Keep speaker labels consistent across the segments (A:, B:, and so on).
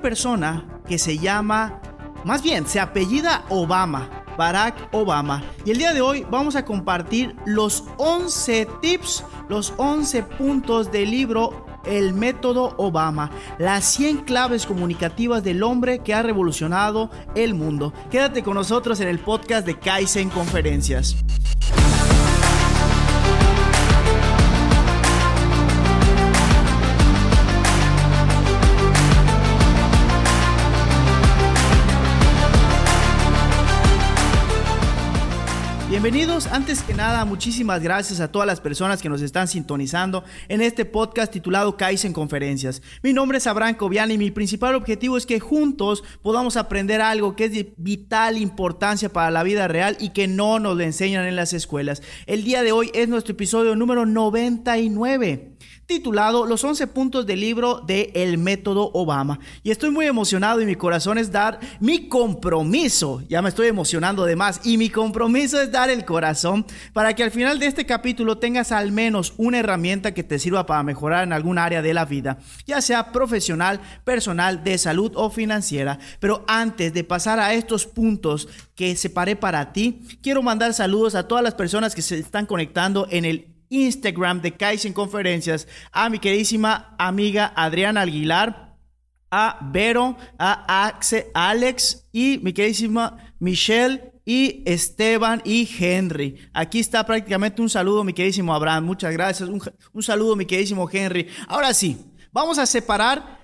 A: persona que se llama, más bien, se apellida Obama. Barack Obama. Y el día de hoy vamos a compartir los 11 tips, los 11 puntos del libro El método Obama, las 100 claves comunicativas del hombre que ha revolucionado el mundo. Quédate con nosotros en el podcast de Kaizen Conferencias. Bienvenidos, antes que nada, muchísimas gracias a todas las personas que nos están sintonizando en este podcast titulado Kaizen Conferencias. Mi nombre es Abraham Cobian y mi principal objetivo es que juntos podamos aprender algo que es de vital importancia para la vida real y que no nos enseñan en las escuelas. El día de hoy es nuestro episodio número 99 titulado Los 11 puntos del libro de El método Obama. Y estoy muy emocionado y mi corazón es dar mi compromiso. Ya me estoy emocionando de más. Y mi compromiso es dar el corazón para que al final de este capítulo tengas al menos una herramienta que te sirva para mejorar en algún área de la vida, ya sea profesional, personal, de salud o financiera. Pero antes de pasar a estos puntos que separé para ti, quiero mandar saludos a todas las personas que se están conectando en el Instagram de Kaizen Conferencias, a mi queridísima amiga Adriana Aguilar, a Vero, a Alex y mi queridísima Michelle y Esteban y Henry. Aquí está prácticamente un saludo, mi queridísimo Abraham. Muchas gracias. Un, un saludo, mi queridísimo Henry. Ahora sí, vamos a separar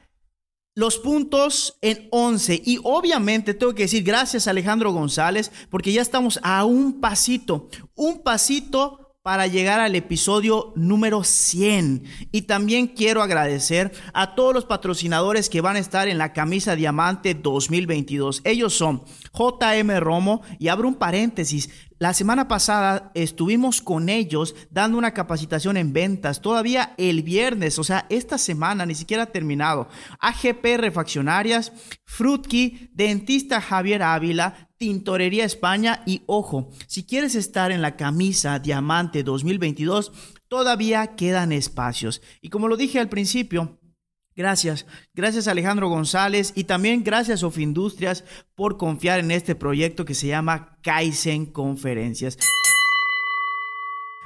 A: los puntos en 11 y obviamente tengo que decir gracias a Alejandro González porque ya estamos a un pasito, un pasito para llegar al episodio número 100. Y también quiero agradecer a todos los patrocinadores que van a estar en la camisa Diamante 2022. Ellos son JM Romo y abro un paréntesis. La semana pasada estuvimos con ellos dando una capacitación en ventas, todavía el viernes, o sea, esta semana ni siquiera ha terminado. AGP Refaccionarias, Frutkey, Dentista Javier Ávila, Tintorería España y ojo, si quieres estar en la camisa Diamante 2022, todavía quedan espacios. Y como lo dije al principio, Gracias, gracias Alejandro González y también gracias Industrias por confiar en este proyecto que se llama Kaizen Conferencias.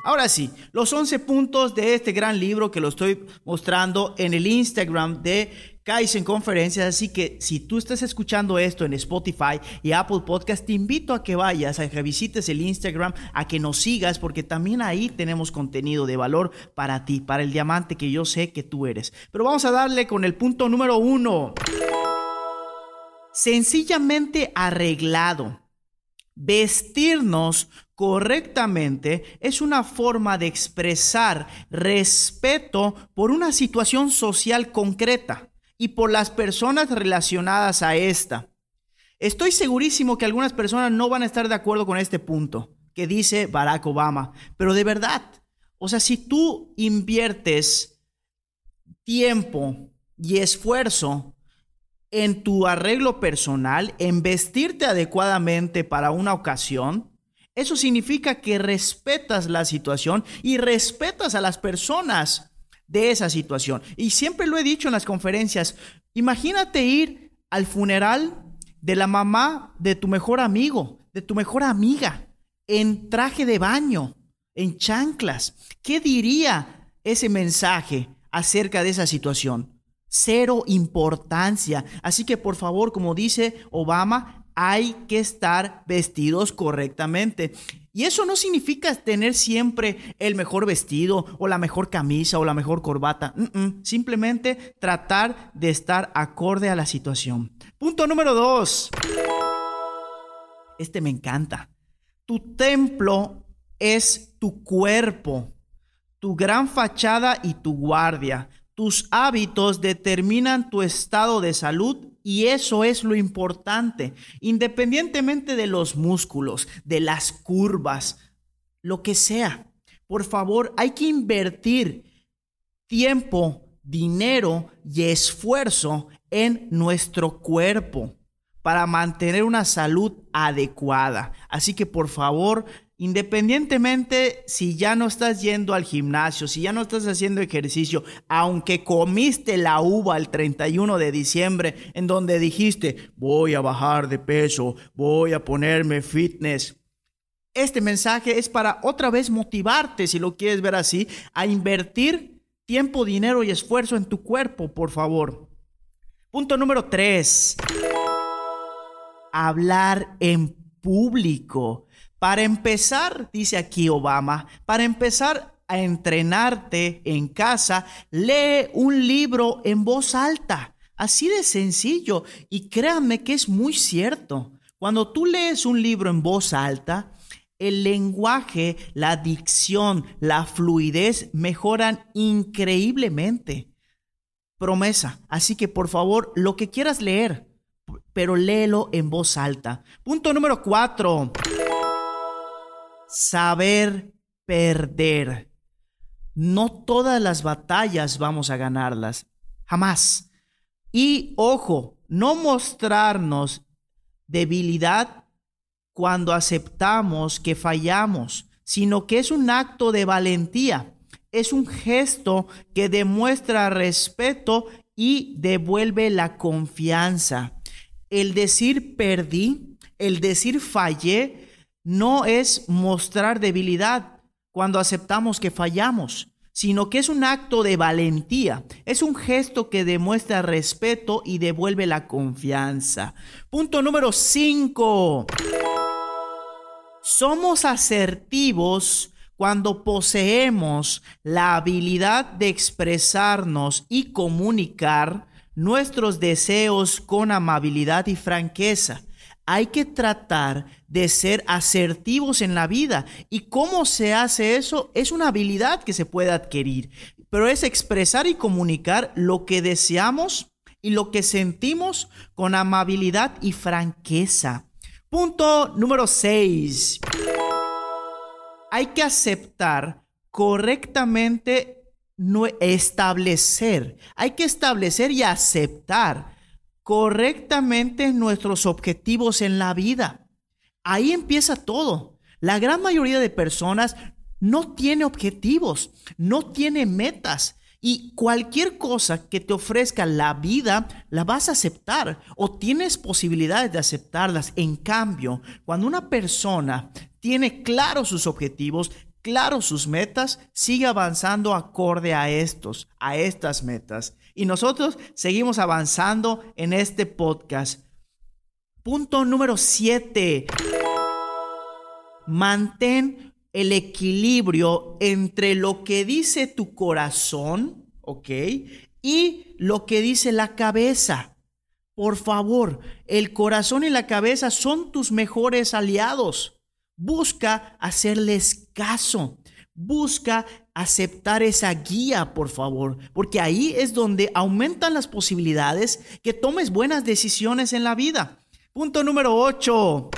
A: Ahora sí, los 11 puntos de este gran libro que lo estoy mostrando en el Instagram de Kaizen Conferencias, así que si tú estás escuchando esto en Spotify y Apple Podcast, te invito a que vayas, a que visites el Instagram, a que nos sigas, porque también ahí tenemos contenido de valor para ti, para el diamante que yo sé que tú eres. Pero vamos a darle con el punto número uno. Sencillamente arreglado. Vestirnos correctamente es una forma de expresar respeto por una situación social concreta y por las personas relacionadas a esta. Estoy segurísimo que algunas personas no van a estar de acuerdo con este punto que dice Barack Obama, pero de verdad, o sea, si tú inviertes tiempo y esfuerzo en tu arreglo personal, en vestirte adecuadamente para una ocasión, eso significa que respetas la situación y respetas a las personas de esa situación. Y siempre lo he dicho en las conferencias, imagínate ir al funeral de la mamá de tu mejor amigo, de tu mejor amiga, en traje de baño, en chanclas. ¿Qué diría ese mensaje acerca de esa situación? Cero importancia. Así que por favor, como dice Obama, hay que estar vestidos correctamente. Y eso no significa tener siempre el mejor vestido o la mejor camisa o la mejor corbata. Simplemente tratar de estar acorde a la situación. Punto número dos. Este me encanta. Tu templo es tu cuerpo, tu gran fachada y tu guardia. Tus hábitos determinan tu estado de salud y eso es lo importante, independientemente de los músculos, de las curvas, lo que sea. Por favor, hay que invertir tiempo, dinero y esfuerzo en nuestro cuerpo para mantener una salud adecuada. Así que por favor, Independientemente si ya no estás yendo al gimnasio, si ya no estás haciendo ejercicio, aunque comiste la uva el 31 de diciembre en donde dijiste, voy a bajar de peso, voy a ponerme fitness. Este mensaje es para otra vez motivarte, si lo quieres ver así, a invertir tiempo, dinero y esfuerzo en tu cuerpo, por favor. Punto número 3. Hablar en público. Para empezar, dice aquí Obama, para empezar a entrenarte en casa, lee un libro en voz alta. Así de sencillo. Y créanme que es muy cierto. Cuando tú lees un libro en voz alta, el lenguaje, la dicción, la fluidez mejoran increíblemente. Promesa. Así que por favor, lo que quieras leer, pero léelo en voz alta. Punto número cuatro saber perder. No todas las batallas vamos a ganarlas, jamás. Y ojo, no mostrarnos debilidad cuando aceptamos que fallamos, sino que es un acto de valentía, es un gesto que demuestra respeto y devuelve la confianza. El decir perdí, el decir fallé, no es mostrar debilidad cuando aceptamos que fallamos, sino que es un acto de valentía, es un gesto que demuestra respeto y devuelve la confianza. Punto número 5. Somos asertivos cuando poseemos la habilidad de expresarnos y comunicar nuestros deseos con amabilidad y franqueza hay que tratar de ser asertivos en la vida. ¿Y cómo se hace eso? Es una habilidad que se puede adquirir, pero es expresar y comunicar lo que deseamos y lo que sentimos con amabilidad y franqueza. Punto número 6. Hay que aceptar correctamente no establecer. Hay que establecer y aceptar correctamente nuestros objetivos en la vida. Ahí empieza todo. La gran mayoría de personas no tiene objetivos, no tiene metas. Y cualquier cosa que te ofrezca la vida, la vas a aceptar o tienes posibilidades de aceptarlas. En cambio, cuando una persona tiene claros sus objetivos, claros sus metas, sigue avanzando acorde a estos, a estas metas. Y nosotros seguimos avanzando en este podcast. Punto número 7. Mantén el equilibrio entre lo que dice tu corazón, ¿ok? Y lo que dice la cabeza. Por favor, el corazón y la cabeza son tus mejores aliados. Busca hacerles caso. Busca aceptar esa guía, por favor, porque ahí es donde aumentan las posibilidades que tomes buenas decisiones en la vida. Punto número 8.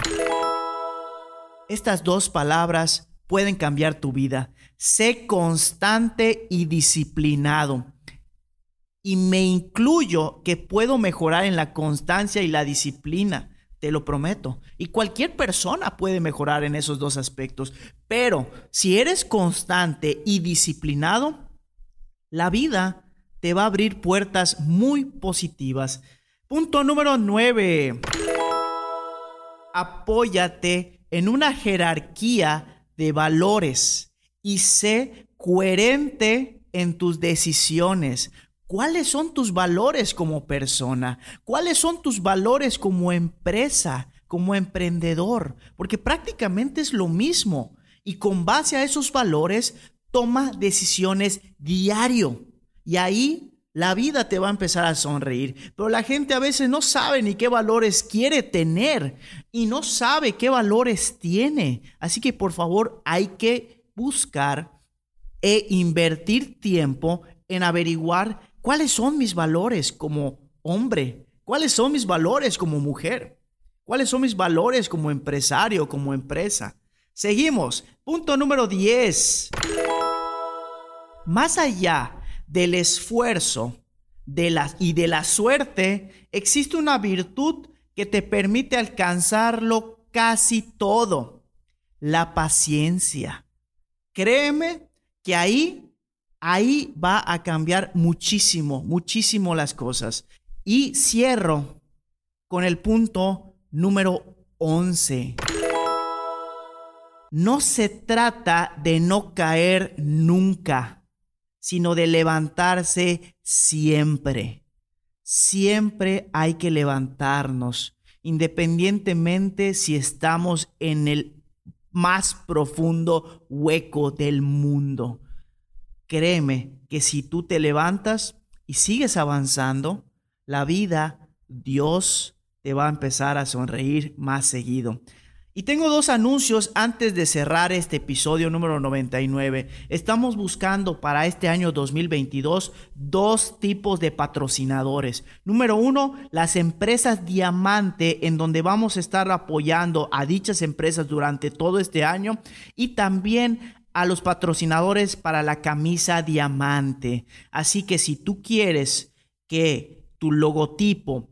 A: Estas dos palabras pueden cambiar tu vida. Sé constante y disciplinado. Y me incluyo que puedo mejorar en la constancia y la disciplina te lo prometo. Y cualquier persona puede mejorar en esos dos aspectos. Pero si eres constante y disciplinado, la vida te va a abrir puertas muy positivas. Punto número 9. Apóyate en una jerarquía de valores y sé coherente en tus decisiones. ¿Cuáles son tus valores como persona? ¿Cuáles son tus valores como empresa, como emprendedor? Porque prácticamente es lo mismo. Y con base a esos valores, toma decisiones diario. Y ahí la vida te va a empezar a sonreír. Pero la gente a veces no sabe ni qué valores quiere tener y no sabe qué valores tiene. Así que por favor hay que buscar e invertir tiempo en averiguar ¿Cuáles son mis valores como hombre? ¿Cuáles son mis valores como mujer? ¿Cuáles son mis valores como empresario, como empresa? Seguimos. Punto número 10. Más allá del esfuerzo de la, y de la suerte, existe una virtud que te permite alcanzarlo casi todo, la paciencia. Créeme que ahí, ahí va a cambiar muchísimo, muchísimo las cosas. Y cierro con el punto número 11. No se trata de no caer nunca, sino de levantarse siempre. Siempre hay que levantarnos, independientemente si estamos en el más profundo hueco del mundo. Créeme que si tú te levantas y sigues avanzando, la vida, Dios te va a empezar a sonreír más seguido. Y tengo dos anuncios antes de cerrar este episodio número 99. Estamos buscando para este año 2022 dos tipos de patrocinadores. Número uno, las empresas diamante en donde vamos a estar apoyando a dichas empresas durante todo este año y también a los patrocinadores para la camisa diamante. Así que si tú quieres que tu logotipo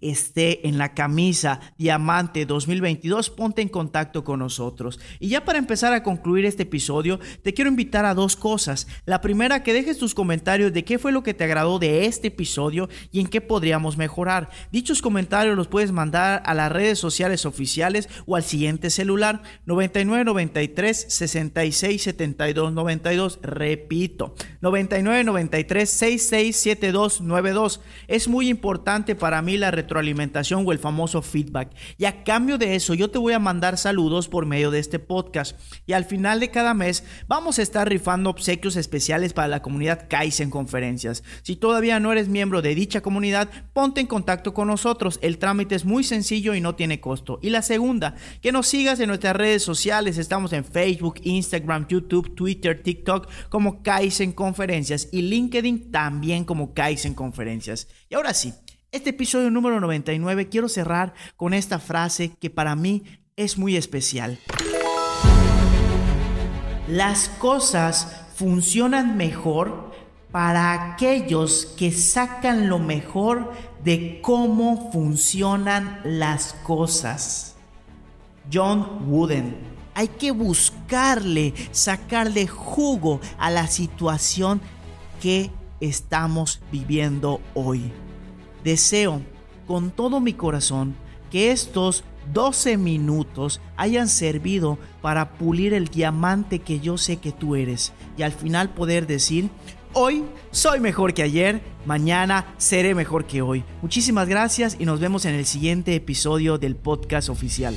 A: esté en la camisa Diamante 2022, ponte en contacto con nosotros. Y ya para empezar a concluir este episodio, te quiero invitar a dos cosas. La primera, que dejes tus comentarios de qué fue lo que te agradó de este episodio y en qué podríamos mejorar. Dichos comentarios los puedes mandar a las redes sociales oficiales o al siguiente celular 9993 66 72 92. Repito, 9993 66 72 92. Es muy importante para mí la retroalimentación o el famoso feedback. Y a cambio de eso, yo te voy a mandar saludos por medio de este podcast. Y al final de cada mes vamos a estar rifando obsequios especiales para la comunidad Kaizen Conferencias. Si todavía no eres miembro de dicha comunidad, ponte en contacto con nosotros. El trámite es muy sencillo y no tiene costo. Y la segunda, que nos sigas en nuestras redes sociales. Estamos en Facebook, Instagram, YouTube, Twitter, TikTok como Kaizen Conferencias y LinkedIn también como Kaizen Conferencias. Y ahora sí, este episodio número 99 quiero cerrar con esta frase que para mí es muy especial. Las cosas funcionan mejor para aquellos que sacan lo mejor de cómo funcionan las cosas. John Wooden. Hay que buscarle, sacarle jugo a la situación que estamos viviendo hoy. Deseo con todo mi corazón que estos 12 minutos hayan servido para pulir el diamante que yo sé que tú eres y al final poder decir, hoy soy mejor que ayer, mañana seré mejor que hoy. Muchísimas gracias y nos vemos en el siguiente episodio del podcast oficial.